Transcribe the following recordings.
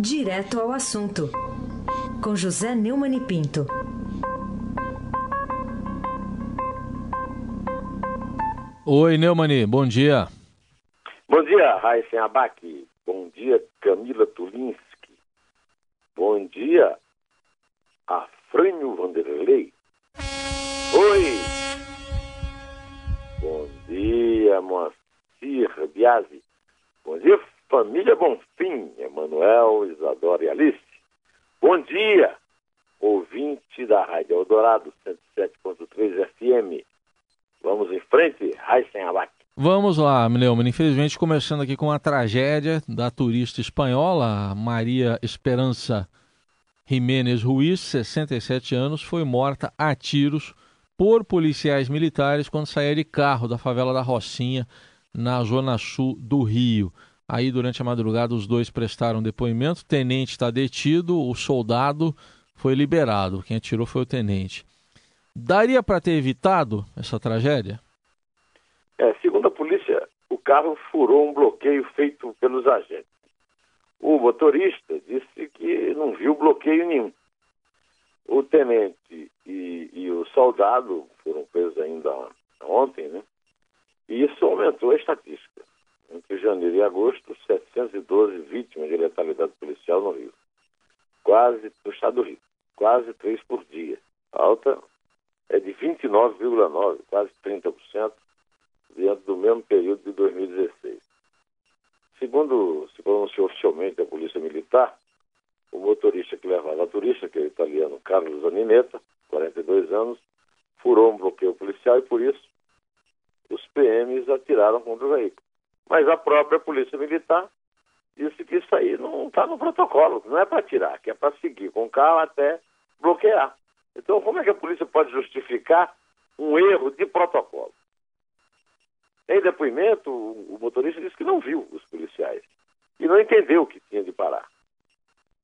Direto ao assunto, com José Neumann e Pinto. Oi, Neumani, bom dia. Bom dia, Raíssen Abac. Bom dia, Camila Tulinski. Bom dia, Afrânio Vanderlei. Oi! Bom dia, Moacir Biasi. Bom dia, família Bonfim, Emanuel, Isadora e Alice. Bom dia, ouvinte da Rádio Eldorado 107.3 FM. Vamos em frente, Raíssen Abac. Vamos lá, Neumann. Infelizmente, começando aqui com a tragédia da turista espanhola, Maria Esperança Jiménez Ruiz, 67 anos, foi morta a tiros por policiais militares quando saía de carro da favela da Rocinha, na zona sul do Rio. Aí, durante a madrugada, os dois prestaram depoimento. O tenente está detido, o soldado foi liberado. Quem atirou foi o tenente. Daria para ter evitado essa tragédia? É, segundo a polícia, o carro furou um bloqueio feito pelos agentes. O motorista disse que não viu bloqueio nenhum. O tenente e, e o soldado foram presos ainda ontem, né? E isso aumentou a estatística. Entre janeiro e agosto, 712 vítimas de letalidade policial no Rio. Quase, no estado do Rio. Quase três por dia. A alta é de 29,9%, quase 30%, dentro do mesmo período de 2016. Segundo se pronunciou oficialmente a Polícia Militar, o motorista que levava a turista, que é o italiano Carlos Anineta, 42 anos, furou um bloqueio policial e, por isso, os PMs atiraram contra o veículo. Mas a própria Polícia Militar disse que isso aí não está no protocolo, não é para atirar, que é para seguir com carro até bloquear. Então, como é que a polícia pode justificar um erro de protocolo? Em depoimento, o motorista disse que não viu os policiais e não entendeu que tinha de parar.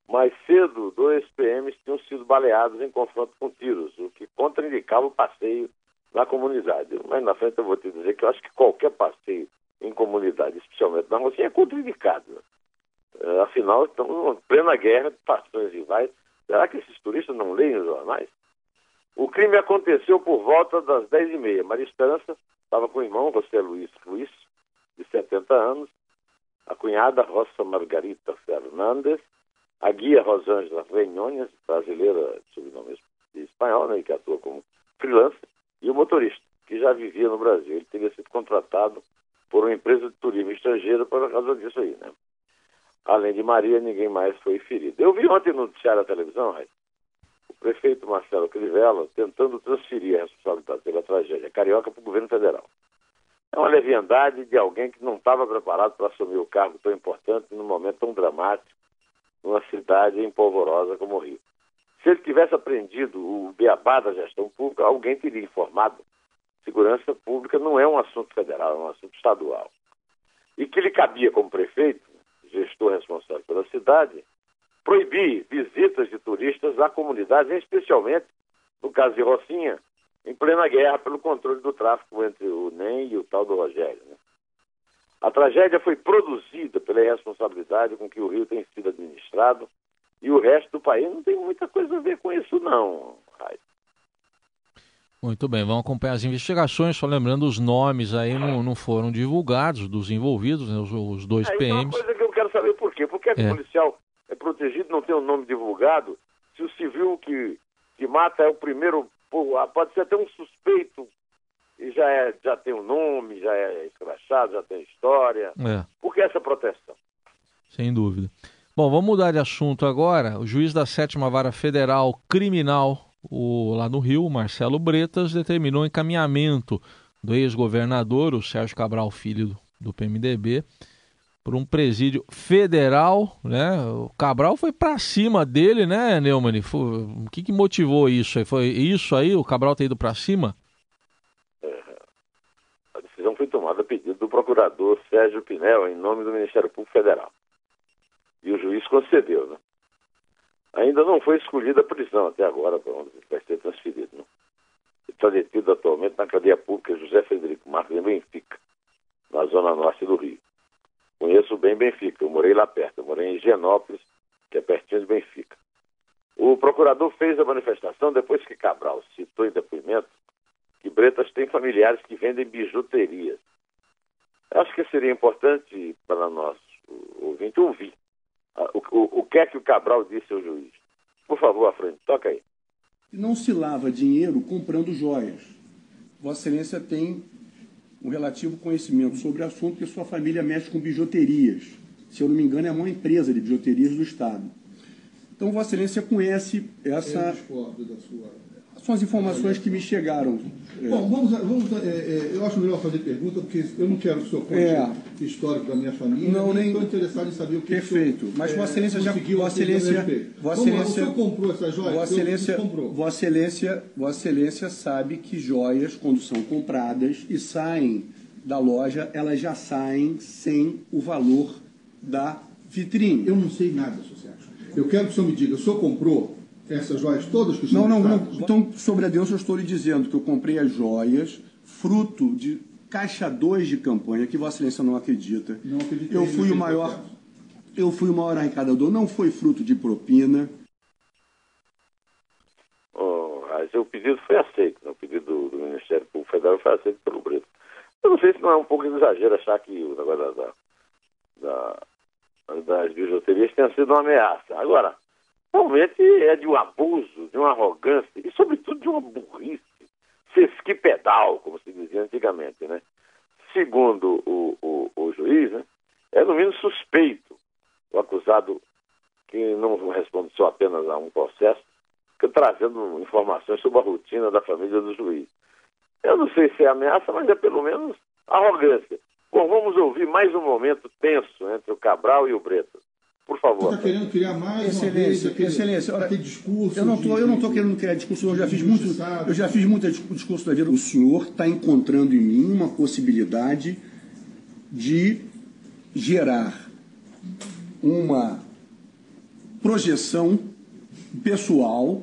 Mais cedo, dois PMs tinham sido baleados em confronto com tiros, o que contraindicava o passeio na comunidade. Mas na frente eu vou te dizer que eu acho que qualquer passeio em comunidade, especialmente na Rocinha, é contraindicado. Né? Afinal, estamos em plena guerra de fações rivais. Será que esses turistas não leem os jornais? O crime aconteceu por volta das 10h30. Maria Esperança estava com o irmão, José Luiz Ruiz, de 70 anos, a cunhada Rosa Margarita Fernandes, a guia Rosângela Renhonhas, brasileira de sobrenome espanhol, né, que atua como freelancer, e o motorista, que já vivia no Brasil. Ele teria sido contratado por uma empresa de turismo estrangeiro por causa disso aí, né? Além de Maria, ninguém mais foi ferido. Eu vi ontem no noticiário da televisão, o prefeito Marcelo Crivella tentando transferir a responsabilidade pela tragédia carioca para o governo federal. É uma leviandade de alguém que não estava preparado para assumir o cargo tão importante num momento tão dramático, numa cidade empolvorosa como o Rio. Se ele tivesse aprendido o beabá da gestão pública, alguém teria informado. Segurança pública não é um assunto federal, é um assunto estadual. E que lhe cabia como prefeito, gestor responsável pela cidade, proibir visitas de turistas à comunidade, especialmente, no caso de Rocinha, em plena guerra pelo controle do tráfico entre o NEM e o tal do Rogério. Né? A tragédia foi produzida pela irresponsabilidade com que o Rio tem sido administrado e o resto do país não tem muita coisa a ver com isso, não. Muito bem, vamos acompanhar as investigações, só lembrando os nomes aí não, não foram divulgados dos envolvidos, né, os, os, dois é, PMs. É uma coisa que eu quero saber por quê. Por que é. o policial é protegido, não tem o um nome divulgado, se o civil que, que mata é o primeiro, pode ser até um suspeito e já, é, já tem um nome, já é escrachado, já tem história. É. Por que essa proteção? Sem dúvida. Bom, vamos mudar de assunto agora. O juiz da sétima vara federal criminal o, lá no Rio, Marcelo Bretas, determinou o encaminhamento do ex-governador, o Sérgio Cabral Filho do, PMDB, por um presídio federal, né? O Cabral foi para cima dele, né, Neumann? Foi, o que, que motivou isso? Foi isso aí, o Cabral ter ido para cima? É, a decisão foi tomada a pedido do procurador Sérgio Pinel, em nome do Ministério Público Federal. E o juiz concedeu, né? Ainda não foi escolhida a prisão até agora, para onde vai ser transferido. Né? Está detido atualmente na cadeia pública José Frederico Marques, em Benfica, na zona norte do Rio. Conheço bem Benfica, eu morei lá perto, eu morei em Higienópolis, que é pertinho de Benfica. O procurador fez a manifestação depois que Cabral citou em depoimento que Bretas tem familiares que vendem bijuterias. Acho que seria importante para nós, ouvinte, ouvir o, o, o que é que o Cabral disse ao juiz. Por favor, à frente, toca aí. Não se lava dinheiro comprando joias. Vossa Excelência tem um relativo conhecimento sobre o assunto que sua família mexe com bijuterias. Se eu não me engano, é a maior empresa de bijuterias do Estado. Então, Vossa Excelência conhece essa. Eu discordo da sua. São as informações que me chegaram. É. Bom, vamos, vamos é, é, eu acho melhor fazer pergunta, porque eu não quero o seu conte é. histórico da minha família, não, nem estou interessado em saber o que Perfeito. Mas Vossa Excelência já Vossa Excelência, Vossa Excelência, o senhor comprou essa joia? Vossa Excelência, Vossa Excelência, Vossa Excelência sabe que joias, quando são compradas e saem da loja, elas já saem sem o valor da vitrine. Eu não sei nada, Sérgio. Eu quero que o senhor me diga, o senhor comprou essas joias todas que estão Não, não, não. Então, sobre a Deus, eu estou lhe dizendo que eu comprei as joias fruto de caixa 2 de campanha, que Vossa Excelência não acredita. Não acredito. Eu fui o maior. Eu fui o maior arrecadador, não foi fruto de propina. Oh, mas o pedido foi aceito, né? o pedido do, do, Ministério Público Federal foi aceito pelo Brito. Eu não sei se não é um pouco exagero achar que o negócio da, da, da, das bijuterias tenha sido uma ameaça. Agora, realmente é de um abuso, de uma arrogância e, sobretudo, de uma burrice. Sesquipedal, como se dizia antigamente, né? Segundo o, o, o juiz, né? é no mínimo suspeito o acusado que não responde só apenas a um processo, que trazendo informações sobre a rotina da família do juiz. Eu não sei se é ameaça, mas é pelo menos arrogância. Bom, vamos ouvir mais um momento tenso entre o Cabral e o Bretas. Por favor. Você está querendo criar mais excelência, uma vez excelência, aquele discurso. Eu não estou, eu não estou querendo criar discurso. Eu já fiz muito, eu já fiz muito discurso da vida. O senhor está encontrando em mim uma possibilidade de gerar uma projeção pessoal,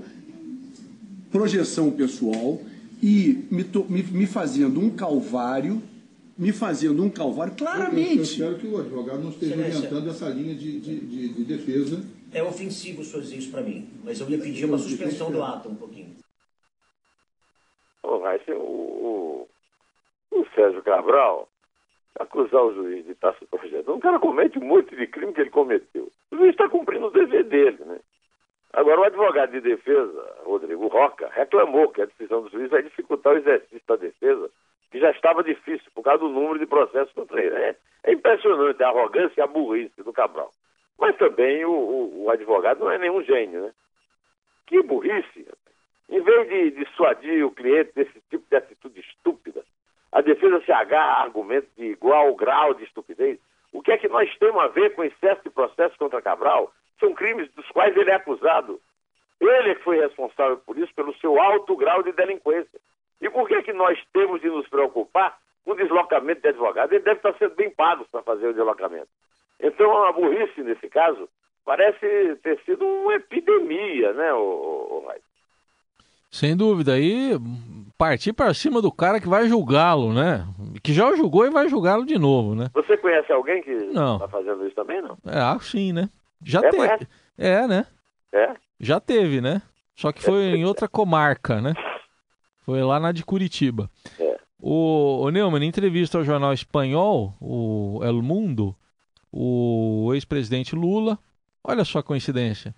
projeção pessoal e me, me, me fazendo um calvário me fazendo um calvário claramente. Eu, espero que o advogado não esteja orientando essa linha de, de, de, de, defesa. É ofensivo o dizer isso para mim, mas eu ia pedir uma suspensão do ato um pouquinho. Oh, mas o, o, o Sérgio Cabral acusar o juiz de estar se projetando. Um cara comete um monte de crime que ele cometeu. O juiz está cumprindo o dever dele, né? Agora, o advogado de defesa, Rodrigo Roca, reclamou que a decisão do juiz vai dificultar o exercício da defesa que já estava difícil por causa do número de processos contra ele. É, é impressionante a arrogância e a burrice do Cabral. Mas também o, o, o, advogado não é nenhum gênio, né? Que burrice! Em vez de dissuadir o cliente desse tipo de atitude estúpida, a defesa se agarra a argumentos de igual grau de estupidez. O que é que nós temos a ver com excesso de processo contra Cabral? São crimes dos quais ele é acusado. Ele é que foi responsável por isso, pelo seu alto grau de delinquência. E por que, que nós temos de nos preocupar com o deslocamento de advogado? Ele deve estar sendo bem pago para fazer o deslocamento. Então, a burrice, nesse caso, parece ter sido uma epidemia, né, o, o, Sem dúvida. E partir para cima do cara que vai julgá-lo, né? Que já o julgou e vai julgá-lo de novo, né? Você conhece alguém que está fazendo isso também, não? É, acho sim, né? Já é, teve. É, né? É? Já teve, né? Só que foi em outra comarca, né? Foi lá na de Curitiba. É. O, o Neumann, em entrevista ao jornal espanhol, o El Mundo, o ex-presidente Lula, olha só a coincidência.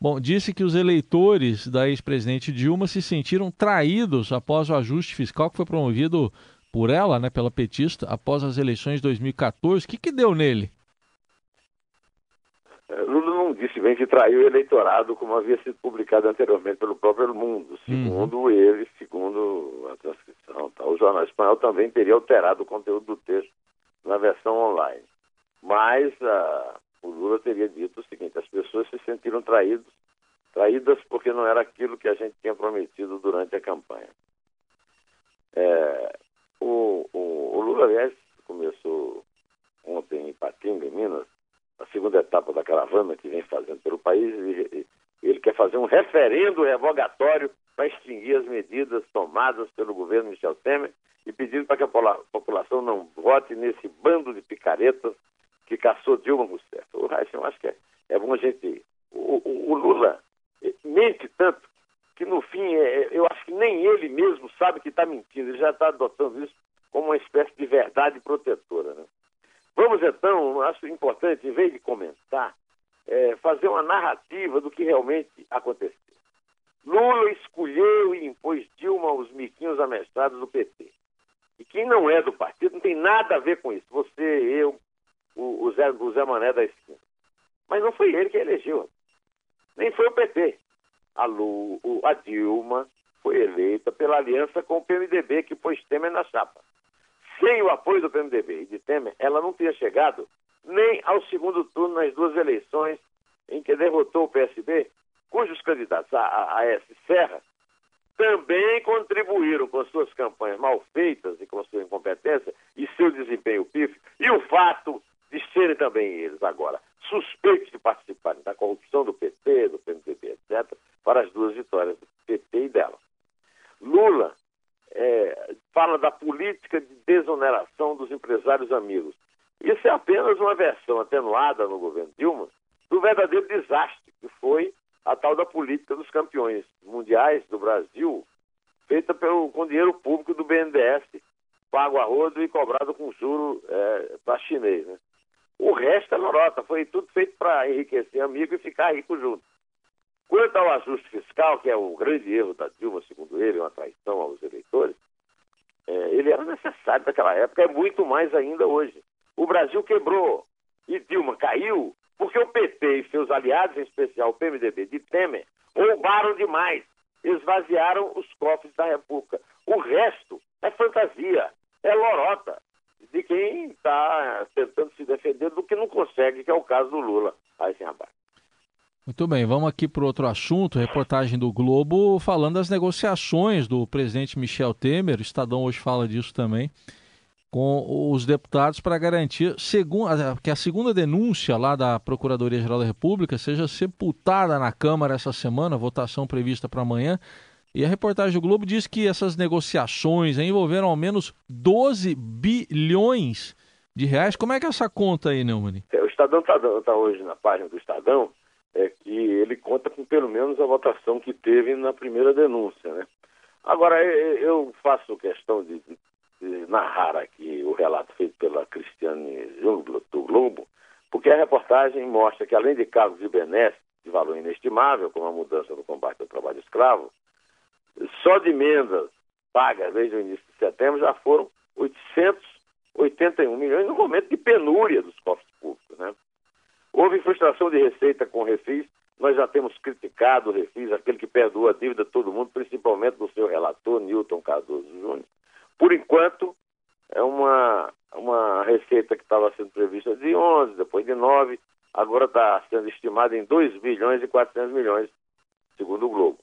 Bom, disse que os eleitores da ex-presidente Dilma se sentiram traídos após o ajuste fiscal que foi promovido por ela, né, pela petista, após as eleições de 2014. O que, que deu nele? É, Lula não disse bem que traiu o eleitorado, como havia sido publicado anteriormente pelo próprio Mundo, segundo uhum. ele, segundo a transcrição. Tá? O jornal espanhol também teria alterado o conteúdo do texto na versão online. Mas uh, o Lula teria dito o seguinte: as pessoas se sentiram traídos, traídas porque não era aquilo que a gente tinha prometido durante a campanha. É, o, o, o Lula, aliás, começou ontem em Patinga, em Minas, a segunda etapa da caravana que vem fazendo pelo país, ele quer fazer um referendo revogatório para extinguir as medidas tomadas pelo governo Michel Temer e pedindo para que a população não vote nesse bando de picaretas que caçou Dilma Rousseff. O Raíssa, eu acho que é, é bom a gente o, o, o Lula mente tanto que no fim é, eu acho que nem ele mesmo sabe que está mentindo, ele já está adotando isso como uma espécie de verdade protetora. Né? Vamos então, acho importante, em vez de comentar, é, fazer uma narrativa do que realmente aconteceu. Lula escolheu e impôs Dilma aos miquinhos amestrados do PT. E quem não é do partido não tem nada a ver com isso. Você, eu, o, o, Zé, o Zé Mané da esquina. Mas não foi ele que elegeu. Nem foi o PT. A, Lu, a Dilma foi eleita pela aliança com o PMDB, que pôs Temer na chapa. Sem o apoio do PMDB e de Temer, ela não teria chegado nem ao segundo turno nas duas eleições em que derrotou o PSB, cujos candidatos, a, a, a S. Serra, também contribuíram com suas campanhas mal feitas e com sua incompetência e seu desempenho pífio, e o fato de serem também eles agora suspeitos de participarem da corrupção do PT, do PMDB, etc., para as duas vitórias do PT e dela. Lula é, fala da política de desoneração empresários amigos. Isso é apenas uma versão atenuada no governo Dilma do verdadeiro desastre que foi a tal da política dos campeões mundiais do Brasil, feita pelo, com dinheiro público do BNDES, pago a rodo e cobrado com juro é, para chinês. Né? O resto é lorota, foi tudo feito para enriquecer amigo e ficar rico junto. Quanto ao ajuste fiscal, que é o grande erro da Dilma, segundo ele, uma traição aos eleitores, é, ele era necessário naquela época, é muito mais ainda hoje. O Brasil quebrou e Dilma caiu porque o PT e seus aliados, em especial o PMDB de Temer, roubaram demais, esvaziaram os cofres da República. O resto é fantasia, é lorota de quem está tentando se defender do que não consegue, que é o caso do Lula. Aí sim, rapaz. Muito bem, vamos aqui para outro assunto, reportagem do Globo falando das negociações do presidente Michel Temer, o Estadão hoje fala disso também, com os deputados para garantir que a segunda denúncia lá da Procuradoria-Geral da República seja sepultada na Câmara essa semana, votação prevista para amanhã. E a reportagem do Globo diz que essas negociações envolveram ao menos 12 bilhões de reais. Como é que é essa conta aí, Neumann? É, o Estadão está tá hoje na página do Estadão, é que ele conta com pelo menos a votação que teve na primeira denúncia, né? Agora, eu faço questão de, narrar aqui o relato feito pela Cristiane do Globo, porque a reportagem mostra que, além de cargos de benesse de valor inestimável, como a mudança no combate ao trabalho escravo, só de emendas pagas desde o início de setembro já foram 881 milhões no momento de penúria dos cofres públicos. Né? Houve frustração de receita com o Refis, nós já temos criticado o Refis, aquele que perdoa a dívida de todo mundo, principalmente do seu relator, Newton Cardoso Júnior. Por enquanto, é uma, uma receita que estava sendo prevista de 11, depois de 9, agora está sendo estimada em 2 bilhões e 400 milhões, segundo o Globo.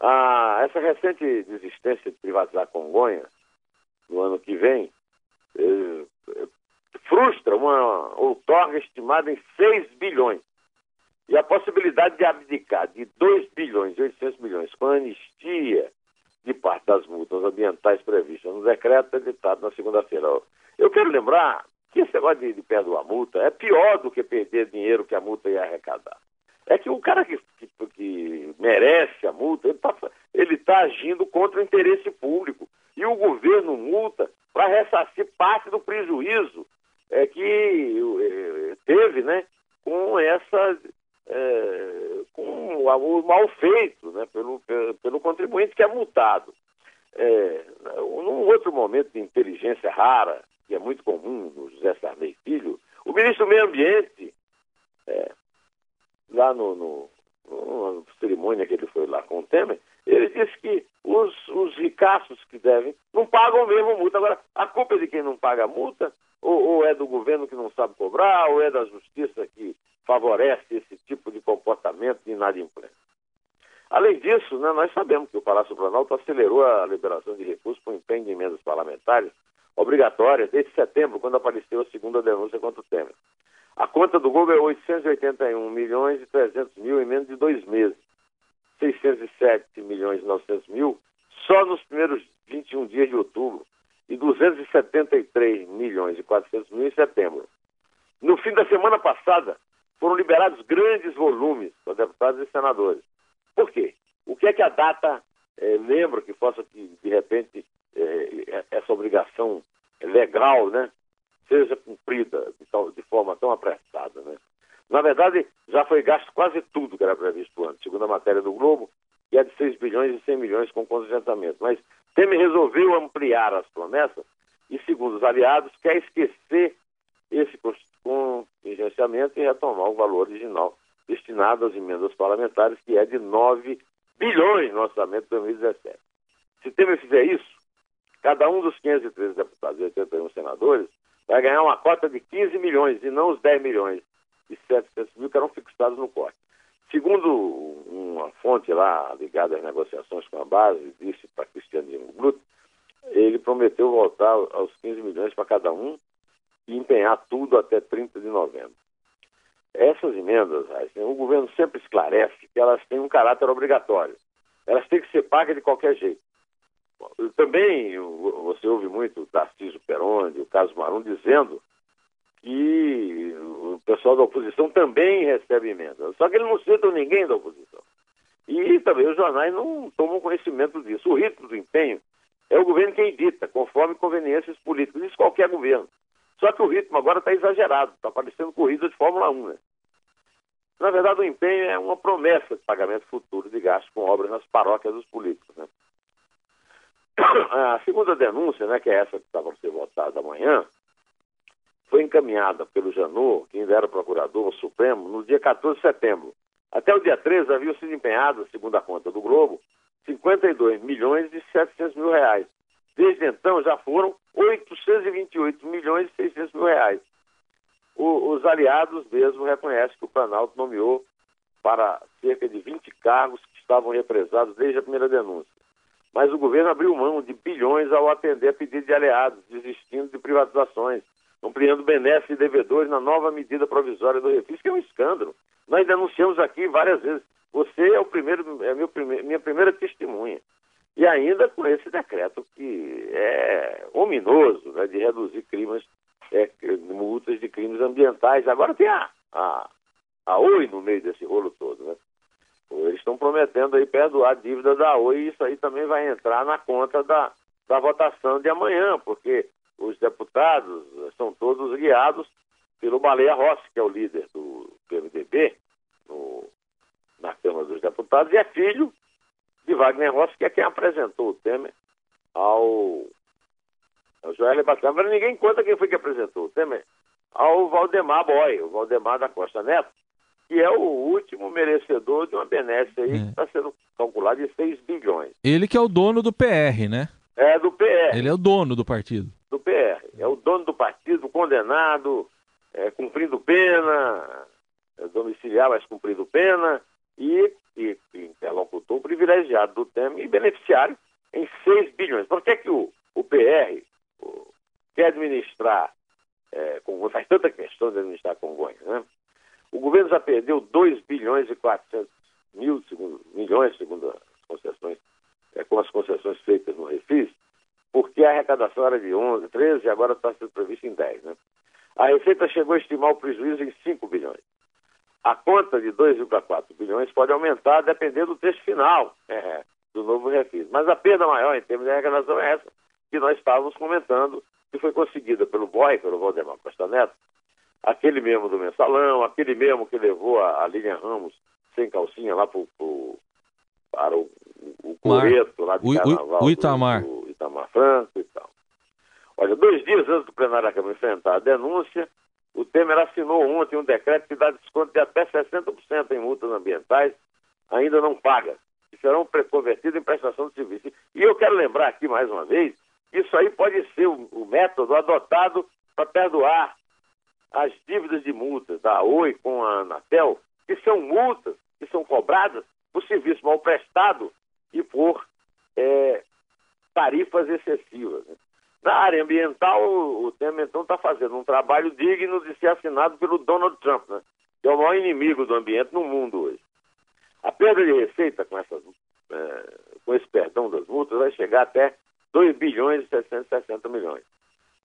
Ah, essa recente desistência de privatizar Congonha, no ano que vem, eh, frustra uma outorga estimada em 6 bilhões. E a possibilidade de abdicar de 2 bilhões e 800 milhões com anistia de parte das multas ambientais previstas no decreto editado na segunda-feira. Eu quero lembrar que esse negócio de, de perdoar multa é pior do que perder dinheiro que a multa ia arrecadar. É que o cara que, que, que merece a multa, ele está ele tá agindo contra o interesse público. E o governo multa para ressarcir parte do prejuízo é, que é, teve né, com essa é, com o mal feito né, pelo, pelo, contribuinte que é multado. É, num outro momento de inteligência rara, que é muito comum no José Sarney Filho, o ministro do Meio Ambiente, é, lá no, no, no, cerimônia que ele foi lá com o Temer, ele disse que os, os ricaços que devem não pagam mesmo multa. Agora, a culpa é de quem não paga a multa, ou, ou é do governo que não sabe cobrar, ou é da justiça que favorece esse tipo de comportamento de inadimplência. Além disso, né, nós sabemos que o Palácio Planalto acelerou a liberação de recursos por empenho de emendas parlamentares obrigatórias desde setembro, quando apareceu a segunda denúncia contra o Temer. A conta do Globo é 881 milhões e 300 mil em menos de dois meses. 607 milhões e 900 mil só nos primeiros 21 dias de outubro e 273 milhões e 400 mil em setembro. No fim da semana passada, foram liberados grandes volumes para deputados e senadores. Por quê? O que é que a data é, lembra que possa, que, de repente, é, essa obrigação legal né, seja cumprida de, de forma tão apressada? Na verdade, já foi gasto quase tudo que era previsto antes, segundo a matéria do Globo, que é de 6 bilhões e 100 milhões com contingentamento. Mas Temer resolveu ampliar as promessas e, segundo os aliados, quer esquecer esse contingenciamento e retomar o valor original destinado às emendas parlamentares, que é de 9 bilhões no orçamento de 2017. Se Temer fizer isso, cada um dos 513 deputados e 81 senadores vai ganhar uma cota de 15 milhões e não os 10 milhões e 700 mil que eram fixados no corte. Segundo uma fonte lá ligada às negociações com a base, disse para Cristiano Bruto, ele prometeu voltar aos 15 milhões para cada um e empenhar tudo até 30 de novembro. Essas emendas, o governo sempre esclarece que elas têm um caráter obrigatório. Elas têm que ser pagas de qualquer jeito. Também você ouve muito o Tarcísio Peroni, o Caso Marum, dizendo que o pessoal da oposição também recebe emendas. Só que eles não citam ninguém da oposição. E também os jornais não tomam conhecimento disso. O ritmo do empenho é o governo quem dita, conforme conveniências políticas. Isso qualquer governo. Só que o ritmo agora está exagerado, está parecendo corrida de Fórmula 1. Né? Na verdade, o empenho é uma promessa de pagamento futuro de gastos com obras nas paróquias dos políticos. Né? A segunda denúncia, né, que é essa que estava para ser votada amanhã, foi encaminhada pelo Janot, que ainda era procurador supremo, no dia 14 de setembro. Até o dia 13 havia sido empenhado, segundo a conta do Globo, 52 milhões e 700 mil reais. Desde então já foram 828 milhões e 600 mil reais. O, os aliados mesmo reconhecem que o Planalto nomeou para cerca de 20 cargos que estavam represados desde a primeira denúncia. Mas o governo abriu mão de bilhões ao atender a pedido de aliados, desistindo de privatizações, ampliando benesses e devedores na nova medida provisória do refis, que é um escândalo. Nós denunciamos aqui várias vezes. Você é o primeiro, é meu minha primeira testemunha. E ainda com esse decreto que é ominoso né, de reduzir crimes, é, multas de crimes ambientais. Agora tem a, a, a OI no meio desse rolo todo. Né? Eles estão prometendo aí perdoar a dívida da OI e isso aí também vai entrar na conta da, da votação de amanhã, porque os deputados são todos guiados pelo Baleia Rossi, que é o líder do PMDB no, na Câmara dos Deputados, e é filho de Wagner Rossi, que é quem apresentou o Temer ao, ao Joel. Mas ninguém conta quem foi que apresentou o Temer ao Valdemar Boy, o Valdemar da Costa Neto, que é o último merecedor de uma benesse aí é. que está sendo calculada de 6 bilhões. Ele que é o dono do PR, né? É, do PR. Ele é o dono do partido. É dono do partido, condenado, é, cumprindo pena, é, domiciliar, mas cumprindo pena, e, e, e interlocutor privilegiado do Temer e beneficiário em 6 bilhões. Por que, que o, o PR o, quer administrar é, faz tanta questão de administrar Congonhas, né? O governo já perdeu 2 bilhões e 400 mil, segundo, milhões, segundo as concessões, é, com as concessões feitas no Refis, porque a arrecadação era de 11, 13 e agora está sendo prevista em 10, né? A Receita chegou a estimar o prejuízo em 5 bilhões. A conta de 2,4 bilhões pode aumentar dependendo do texto final é, do novo refis. Mas a perda maior em termos de arrecadação é essa, que nós estávamos comentando, que foi conseguida pelo BOI, pelo Valdemar Costa Neto, aquele mesmo do mensalão, aquele mesmo que levou a, a Lilian Ramos sem calcinha lá pro, pro, para o, o Coreto, lá de o, Carnaval, o Itamar. Do, do Itamar Franco e tal. Olha, dois dias antes do plenário da Câmara enfrentar a denúncia, o Temer assinou ontem um decreto que dá desconto de até 60% em multas ambientais, ainda não paga, e serão convertidas em prestação de serviço. E eu quero lembrar aqui mais uma vez, isso aí pode ser o, o método adotado para perdoar as dívidas de multas da Oi com a Anatel, que são multas que são cobradas por serviço mal prestado e por é, tarifas excessivas. Na área ambiental, o Temer então está fazendo um trabalho digno de ser assinado pelo Donald Trump, né? que é o maior inimigo do ambiente no mundo hoje. A perda de receita com, essas, é, com esse perdão das multas vai chegar até 2 bilhões e 760 milhões.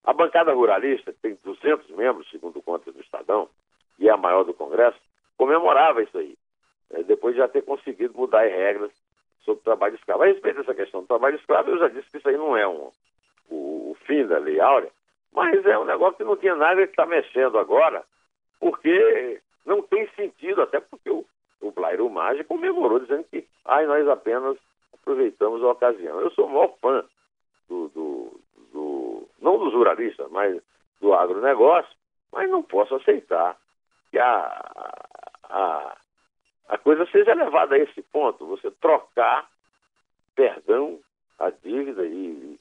A bancada ruralista, que tem 200 membros, segundo contas do Estadão, e é a maior do Congresso, comemorava isso aí, né, depois de já ter conseguido mudar as regras sobre trabalho escravo. A respeito dessa questão do trabalho escravo, eu já disse que isso aí não é um, o, o fim da Lei Áurea, mas é um negócio que não tinha nada que está mexendo agora, porque não tem sentido, até porque o, o Blairo Maggi comemorou, dizendo que ai, nós apenas aproveitamos a ocasião. Eu sou o maior fã do, do, do não dos ruralistas, mas do agronegócio, mas não posso aceitar que a, a, a coisa seja levada a esse ponto, você trocar perdão, a dívida e,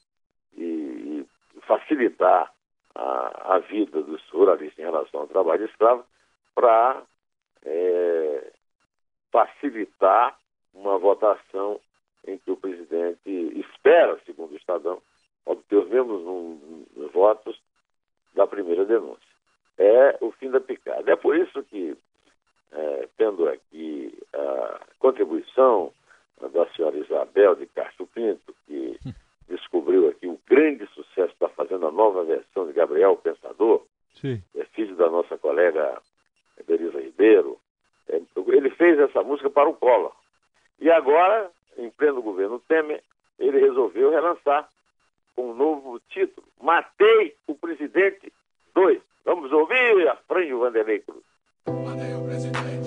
e, e facilitar a, a, vida dos ruralistas em relação ao trabalho escravo para é, facilitar uma votação em que o presidente espera, segundo o Estadão, obter os mesmos votos da primeira denúncia. É o fim da picada. É por isso que, é, tendo aqui a contribuição da senhora Isabel de Castro Pinto, que descobriu aqui o grande sucesso, está fazendo a nova versão de Gabriel Pensador, Sim. é filho da nossa colega Belisa Ribeiro. É, ele fez essa música para o Collor. E agora, em pleno governo Temer, ele resolveu relançar com um novo título, Matei o Presidente 2. Vamos ouvir a Franjo Vanderlei Cruz. Matei o presidente,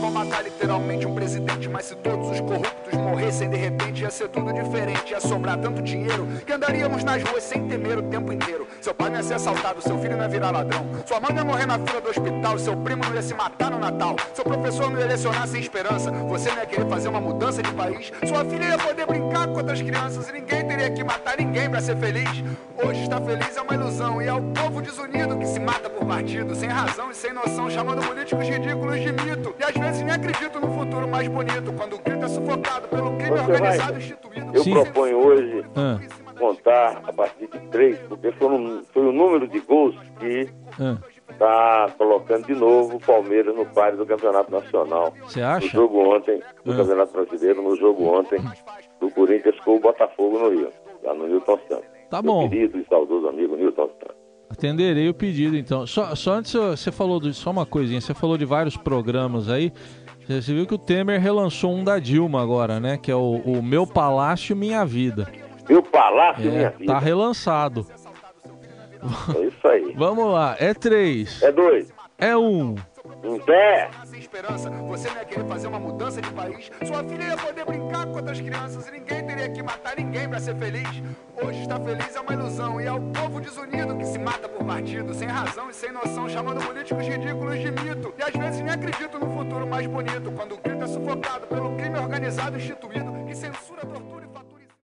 vou matar literalmente um presidente, mas se todos os corruptos morressem de repente, ia ser tudo diferente, ia sobrar tanto dinheiro que andaríamos nas ruas sem temer o tempo inteiro. Seu pai não ia ser assaltado, seu filho não ia virar ladrão, sua mãe não ia morrer na fila do hospital, seu primo não ia se matar no Natal, seu professor não ia lecionar sem esperança, você não ia querer fazer uma mudança de país, sua filha ia poder brincar com outras crianças e ninguém teria que matar ninguém para ser feliz. Hoje estar feliz é uma ilusão e é o povo desunido que se mata por partido, sem razão e sem noção, chamando políticos ridículos de mito. E às vezes nem acredito no futuro mais bonito, quando o grito é sufocado pelo crime Você organizado vai. instituído. Eu Sim. proponho hoje ah. contar a partir de três, porque foi, um, foi o número de gols que está ah. colocando de novo o Palmeiras no páreo do Campeonato Nacional. Você acha? No jogo ontem, no ah. Campeonato Brasileiro, no jogo ontem do Corinthians com o Botafogo no Rio, lá no Newton Santos. Tá bom. Meu querido e saudoso amigo Newton Santos. Atenderei o pedido, então. Só, só antes você falou de só uma coisinha, você falou de vários programas aí. Você viu que o Temer relançou um da Dilma agora, né? Que é o, o Meu Palácio Minha Vida. Meu Palácio é, Minha Vida. Tá relançado. É isso aí. Vamos lá, é três. É dois. É um. Em pé. Esperança, você não ia querer fazer uma mudança de país. Sua filha ia poder brincar com outras crianças e ninguém teria que matar ninguém para ser feliz. Hoje estar feliz é uma ilusão e é o povo desunido que se mata por partido, sem razão e sem noção, chamando políticos ridículos de mito. E às vezes nem acredito no futuro mais bonito, quando o grito é sufocado pelo crime organizado instituído que censura, tortura.